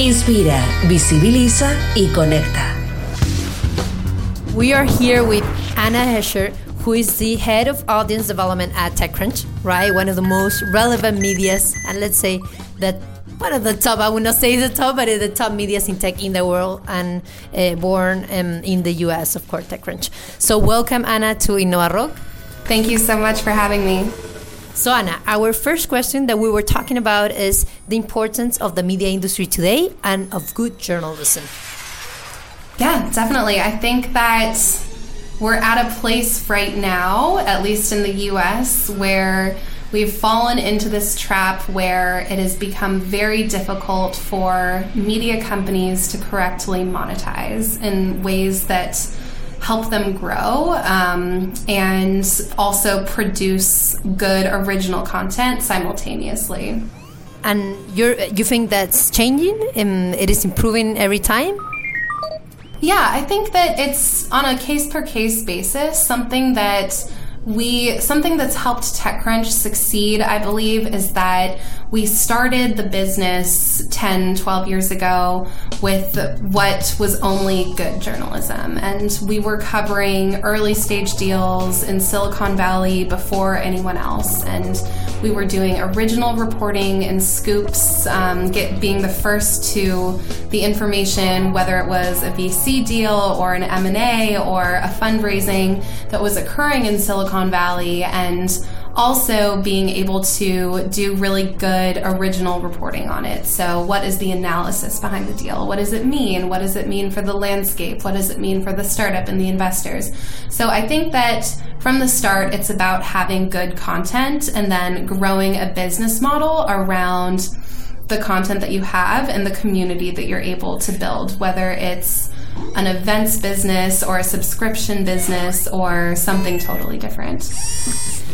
Inspira, visibiliza y conecta. We are here with Anna Escher, who is the head of audience development at TechCrunch, right? One of the most relevant medias, and let's say that one of the top, I would not say the top, but it's the top medias in tech in the world and uh, born um, in the US, of course, TechCrunch. So, welcome, Anna, to Innova Rock. Thank you so much for having me. So, Anna, our first question that we were talking about is the importance of the media industry today and of good journalism. Yeah, definitely. I think that we're at a place right now, at least in the US, where we've fallen into this trap where it has become very difficult for media companies to correctly monetize in ways that help them grow um, and also produce good original content simultaneously. And you you think that's changing? Um, it is improving every time. Yeah, I think that it's on a case per case basis. Something that we something that's helped TechCrunch succeed, I believe, is that we started the business 10, 12 years ago with what was only good journalism. And we were covering early stage deals in Silicon Valley before anyone else. And we were doing original reporting and scoops, um, get, being the first to the information, whether it was a VC deal or an M&A or a fundraising that was occurring in Silicon Valley. And also being able to do really good original reporting on it. So, what is the analysis behind the deal? What does it mean? What does it mean for the landscape? What does it mean for the startup and the investors? So, I think that from the start, it's about having good content and then growing a business model around the content that you have and the community that you're able to build, whether it's an events business or a subscription business or something totally different.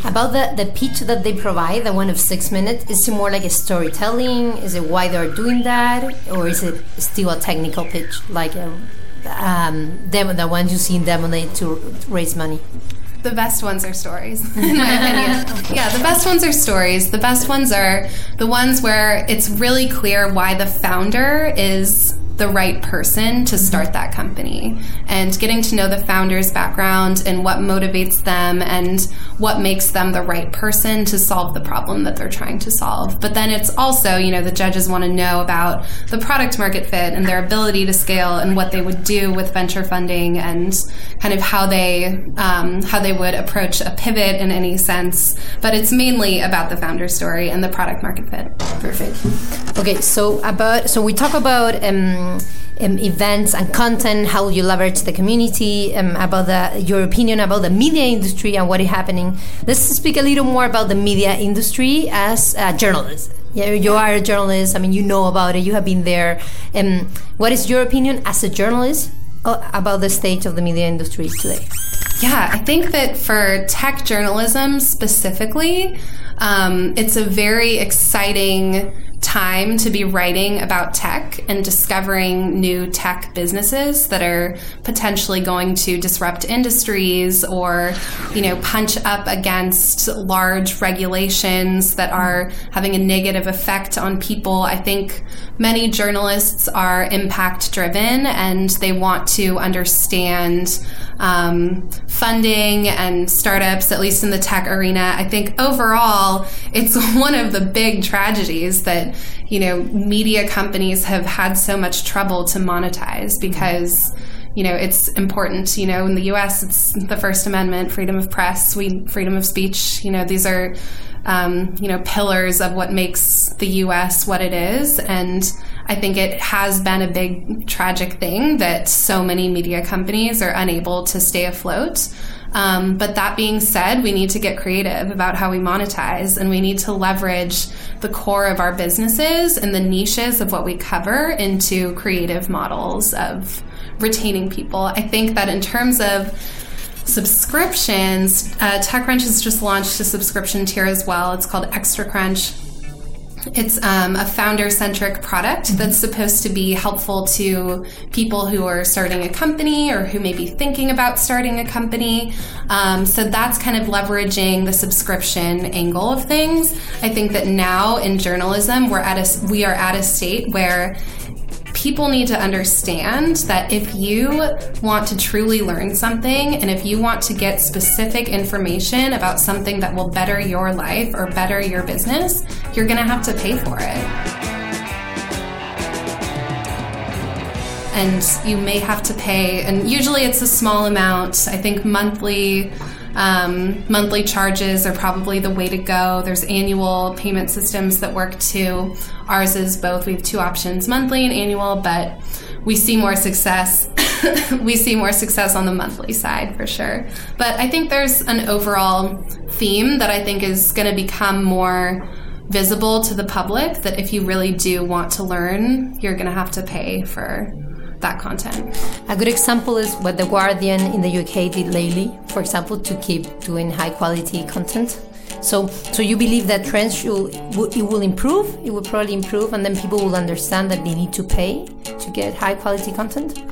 About the, the pitch that they provide, the one of six minutes, is it more like a storytelling? Is it why they're doing that? Or is it still a technical pitch, like a, um, demo, the ones you see in Demo Day to raise money? The best ones are stories, in my opinion. yeah, the best ones are stories. The best ones are the ones where it's really clear why the founder is the right person to start that company and getting to know the founder's background and what motivates them and what makes them the right person to solve the problem that they're trying to solve. But then it's also, you know, the judges want to know about the product market fit and their ability to scale and what they would do with venture funding and kind of how they um, how they would approach a pivot in any sense. But it's mainly about the founder story and the product market fit. Perfect. Okay, so about so we talk about um, um, events and content, how you leverage the community, um, about the, your opinion about the media industry and what is happening. Let's speak a little more about the media industry as a journalist. Yeah, you are a journalist. I mean, you know about it. You have been there. Um, what is your opinion as a journalist uh, about the state of the media industry today? Yeah, I think that for tech journalism specifically, um, it's a very exciting time to be writing about tech and discovering new tech businesses that are potentially going to disrupt industries or, you know, punch up against large regulations that are having a negative effect on people. I think many journalists are impact driven and they want to understand um, funding and startups, at least in the tech arena. I think overall, it's one of the big tragedies that, you know, media companies have had so much trouble to monetize because you know it's important you know in the US it's the first amendment freedom of press we freedom of speech you know these are um, you know pillars of what makes the US what it is. And I think it has been a big tragic thing that so many media companies are unable to stay afloat Um, but that being said, we need to get creative about how we monetize and we need to leverage the core of our businesses and the niches of what we cover into creative models of retaining people. I think that in terms of subscriptions, uh, TechCrunch has just launched a subscription tier as well. It's called Extra Crunch. It's um, a founder centric product mm-hmm. that's supposed to be helpful to people who are starting a company or who may be thinking about starting a company. Um, so that's kind of leveraging the subscription angle of things. I think that now in journalism, we're at a, we are at a state where people need to understand that if you want to truly learn something and if you want to get specific information about something that will better your life or better your business, you're going to have to pay for it. And you may have to pay, and usually it's a small amount. I think monthly um, monthly charges are probably the way to go. There's annual payment systems that work too. Ours is both. We have two options, monthly and annual, but we see more success. we see more success on the monthly side for sure. But I think there's an overall theme that I think is going to become more visible to the public that if you really do want to learn, you're going to have to pay for that content. A good example is what The Guardian in the UK did lately, for example, to keep doing high quality content. So, so you believe that trends it will improve? It will probably improve, and then people will understand that they need to pay to get high quality content?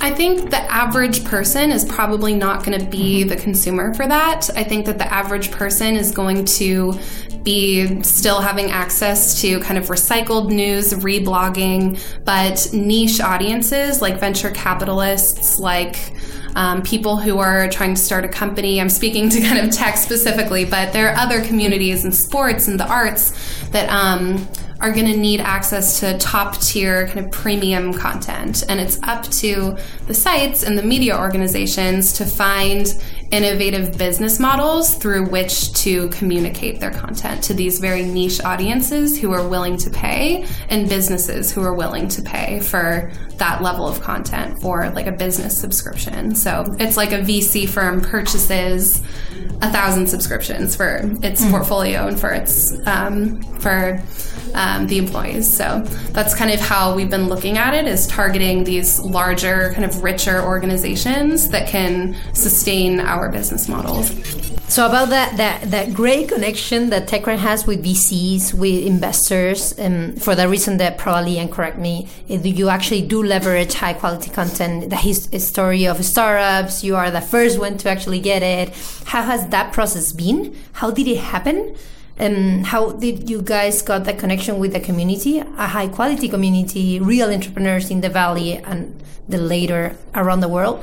I think the average person is probably not going to be the consumer for that. I think that the average person is going to be still having access to kind of recycled news, reblogging, but niche audiences like venture capitalists, like um, people who are trying to start a company. I'm speaking to kind of tech specifically, but there are other communities in sports and the arts that um, are going to need access to top tier kind of premium content. And it's up to the sites and the media organizations to find innovative business models through which to communicate their content to these very niche audiences who are willing to pay and businesses who are willing to pay for that level of content for like a business subscription. So it's like a VC firm purchases a thousand subscriptions for its mm. portfolio and for its um, for um, the employees. So that's kind of how we've been looking at it is targeting these larger, kind of richer organizations that can sustain our business models. So about that that that great connection that TechCrunch has with VCs, with investors, and for the reason that probably and correct me, you actually do leverage high quality content. The history of startups, you are the first one to actually get it. How has that process been? How did it happen? And how did you guys got that connection with the community, a high quality community, real entrepreneurs in the valley and the later around the world?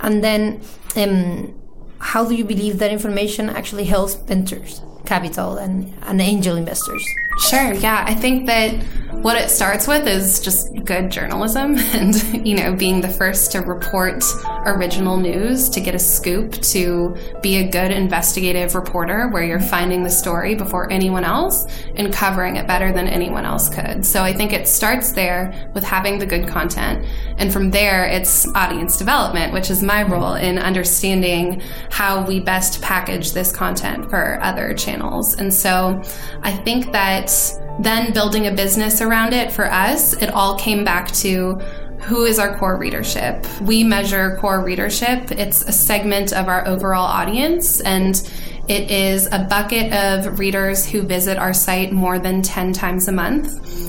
And then, um, how do you believe that information actually helps ventures capital and, and angel investors? Sure, yeah. I think that what it starts with is just good journalism and, you know, being the first to report original news, to get a scoop, to be a good investigative reporter where you're finding the story before anyone else and covering it better than anyone else could. So I think it starts there with having the good content. And from there, it's audience development, which is my mm-hmm. role in understanding how we best package this content for other channels. And so I think that then building a business around it for us, it all came back to who is our core readership? We measure core readership. It's a segment of our overall audience and it is a bucket of readers who visit our site more than 10 times a month.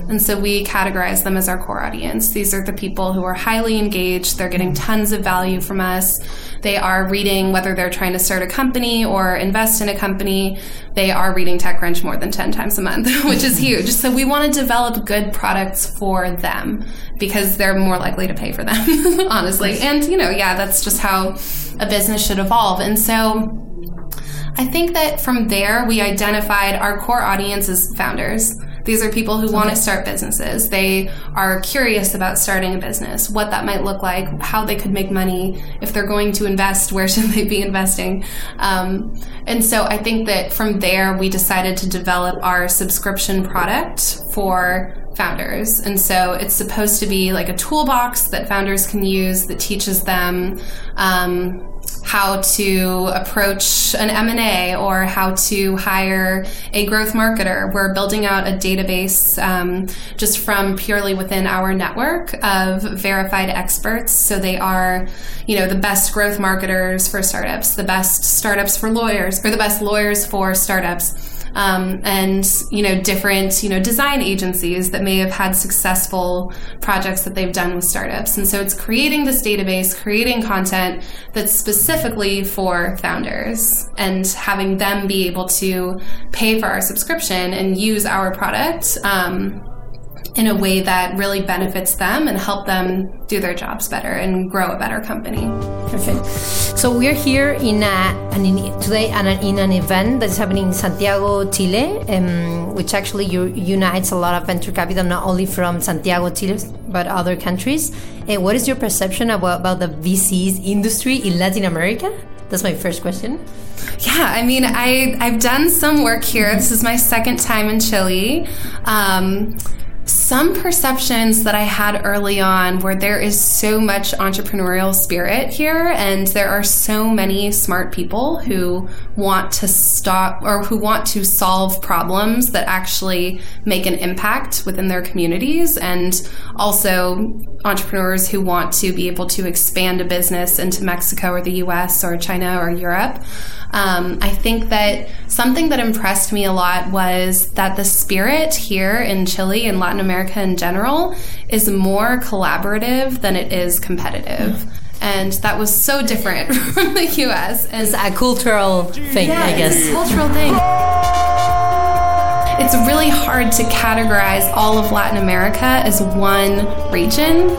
And so we categorize them as our core audience. These are the people who are highly engaged. They're getting tons of value from us. They are reading, whether they're trying to start a company or invest in a company, they are reading TechCrunch more than 10 times a month, which is huge. So we want to develop good products for them because they're more likely to pay for them, honestly. And, you know, yeah, that's just how a business should evolve. And so, I think that from there, we identified our core audience as founders. These are people who okay. want to start businesses. They are curious about starting a business, what that might look like, how they could make money. If they're going to invest, where should they be investing? Um, and so I think that from there, we decided to develop our subscription product for founders. And so it's supposed to be like a toolbox that founders can use that teaches them um, how to approach an M&A or how to hire a growth marketer. We're building out a database um, just from purely within our network of verified experts. So they are, you know, the best growth marketers for startups, the best startups for lawyers, or the best lawyers for startups um, and you know different you know design agencies that may have had successful projects that they've done with startups. And so it's creating this database creating content that's specifically for founders and having them be able to pay for our subscription and use our product um, in a way that really benefits them and help them do their jobs better and grow a better company. Perfect. So we're here in, a, an, today an, in an event that's happening in Santiago, Chile, um, which actually unites a lot of venture capital, not only from Santiago, Chile, but other countries. Uh, what is your perception about, about the VCs industry in Latin America? That's my first question. Yeah, I mean, I I've done some work here. This is my second time in Chile. Um, some perceptions that I had early on where there is so much entrepreneurial spirit here and there are so many smart people who want to stop or who want to solve problems that actually make an impact within their communities and also entrepreneurs who want to be able to expand a business into Mexico or the US or China or Europe. Um, I think that something that impressed me a lot was that the spirit here in Chile and Latin America in general is more collaborative than it is competitive. And that was so different from the US. And it's a cultural thing, yeah, I guess. cultural thing it's really hard to categorize all of Latin America as one region.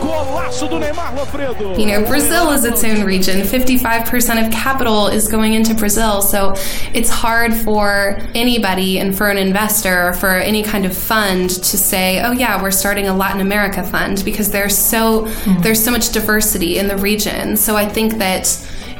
You know, Brazil is its own region. 55% of capital is going into Brazil. So it's hard for anybody and for an investor or for any kind of fund to say, oh yeah, we're starting a Latin America fund because there's so, mm-hmm. there's so much diversity in the region. So I think that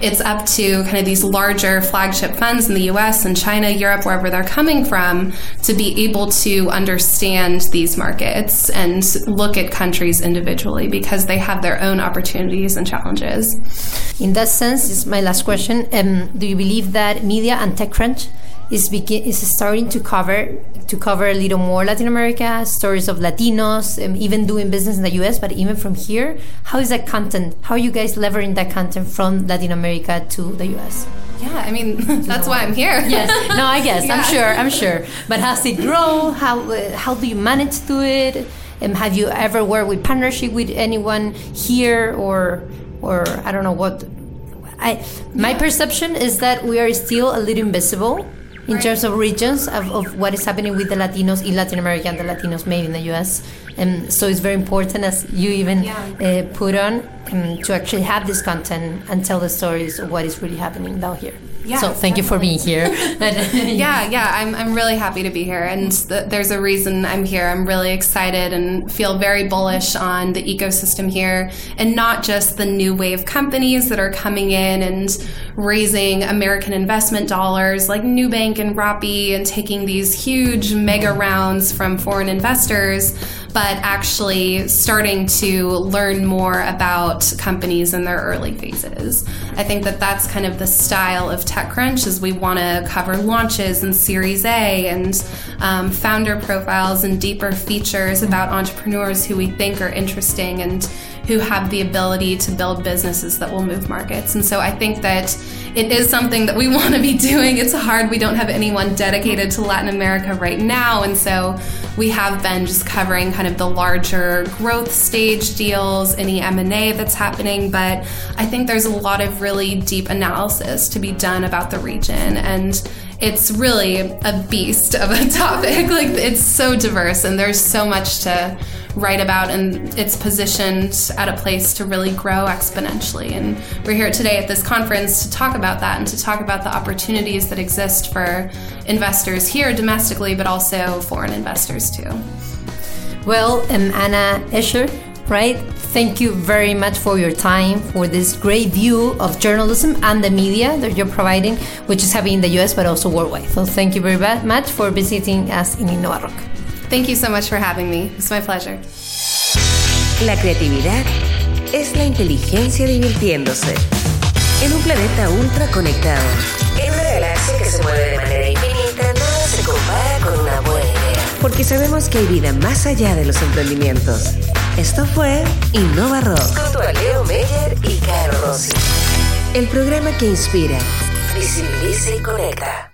it's up to kind of these larger flagship funds in the US and China, Europe, wherever they're coming from, to be able to understand these markets and look at countries individually because they have their own opportunities and challenges. In that sense, is my last question. Um, do you believe that media and TechCrunch is begin is starting to cover to cover a little more Latin America stories of Latinos, um, even doing business in the U.S. But even from here, how is that content? How are you guys leveraging that content from Latin America to the U.S.? Yeah, I mean that's why I'm here. yes, no, I guess yeah. I'm sure, I'm sure. But has it grown? How uh, how do you manage to it? And have you ever worked with partnership with anyone here or or I don't know what? I my perception is that we are still a little invisible in terms of regions of, of what is happening with the Latinos in Latin America and the Latinos maybe in the US. And um, so it's very important, as you even yeah. uh, put on, um, to actually have this content and tell the stories of what is really happening down here. Yeah, so thank definitely. you for being here. yeah, yeah, I'm, I'm really happy to be here. And th- there's a reason I'm here. I'm really excited and feel very bullish on the ecosystem here and not just the new wave companies that are coming in and raising American investment dollars like Nubank and Rappi and taking these huge mega rounds from foreign investors but actually starting to learn more about companies in their early phases. I think that that's kind of the style of TechCrunch is we want to cover launches and Series A and um, founder profiles and deeper features about entrepreneurs who we think are interesting and who have the ability to build businesses that will move markets. And so I think that it is something that we want to be doing. It's hard. We don't have anyone dedicated to Latin America right now. And so we have been just covering kind of the larger growth stage deals, any M&A that's happening, but I think there's a lot of really deep analysis to be done about the region and it's really a beast of a topic. Like it's so diverse and there's so much to write about and it's positioned at a place to really grow exponentially. And we're here today at this conference to talk about that and to talk about the opportunities that exist for investors here domestically, but also foreign investors too. Well, um, Anna Escher, right? Thank you very much for your time, for this great view of journalism and the media that you're providing, which is happening in the US but also worldwide. So thank you very much for visiting us in Innova Rock. Thank you so much for having me. It's my pleasure. La creatividad es la inteligencia divirtiéndose. En un planeta ultra conectado. En una galaxia que se mueve de manera infinita, nada se compara con una buena idea. Porque sabemos que hay vida más allá de los emprendimientos. Esto fue Innova Rock. Junto a Leo Meyer y Caro Rossi. El programa que inspira, visibiliza y conecta.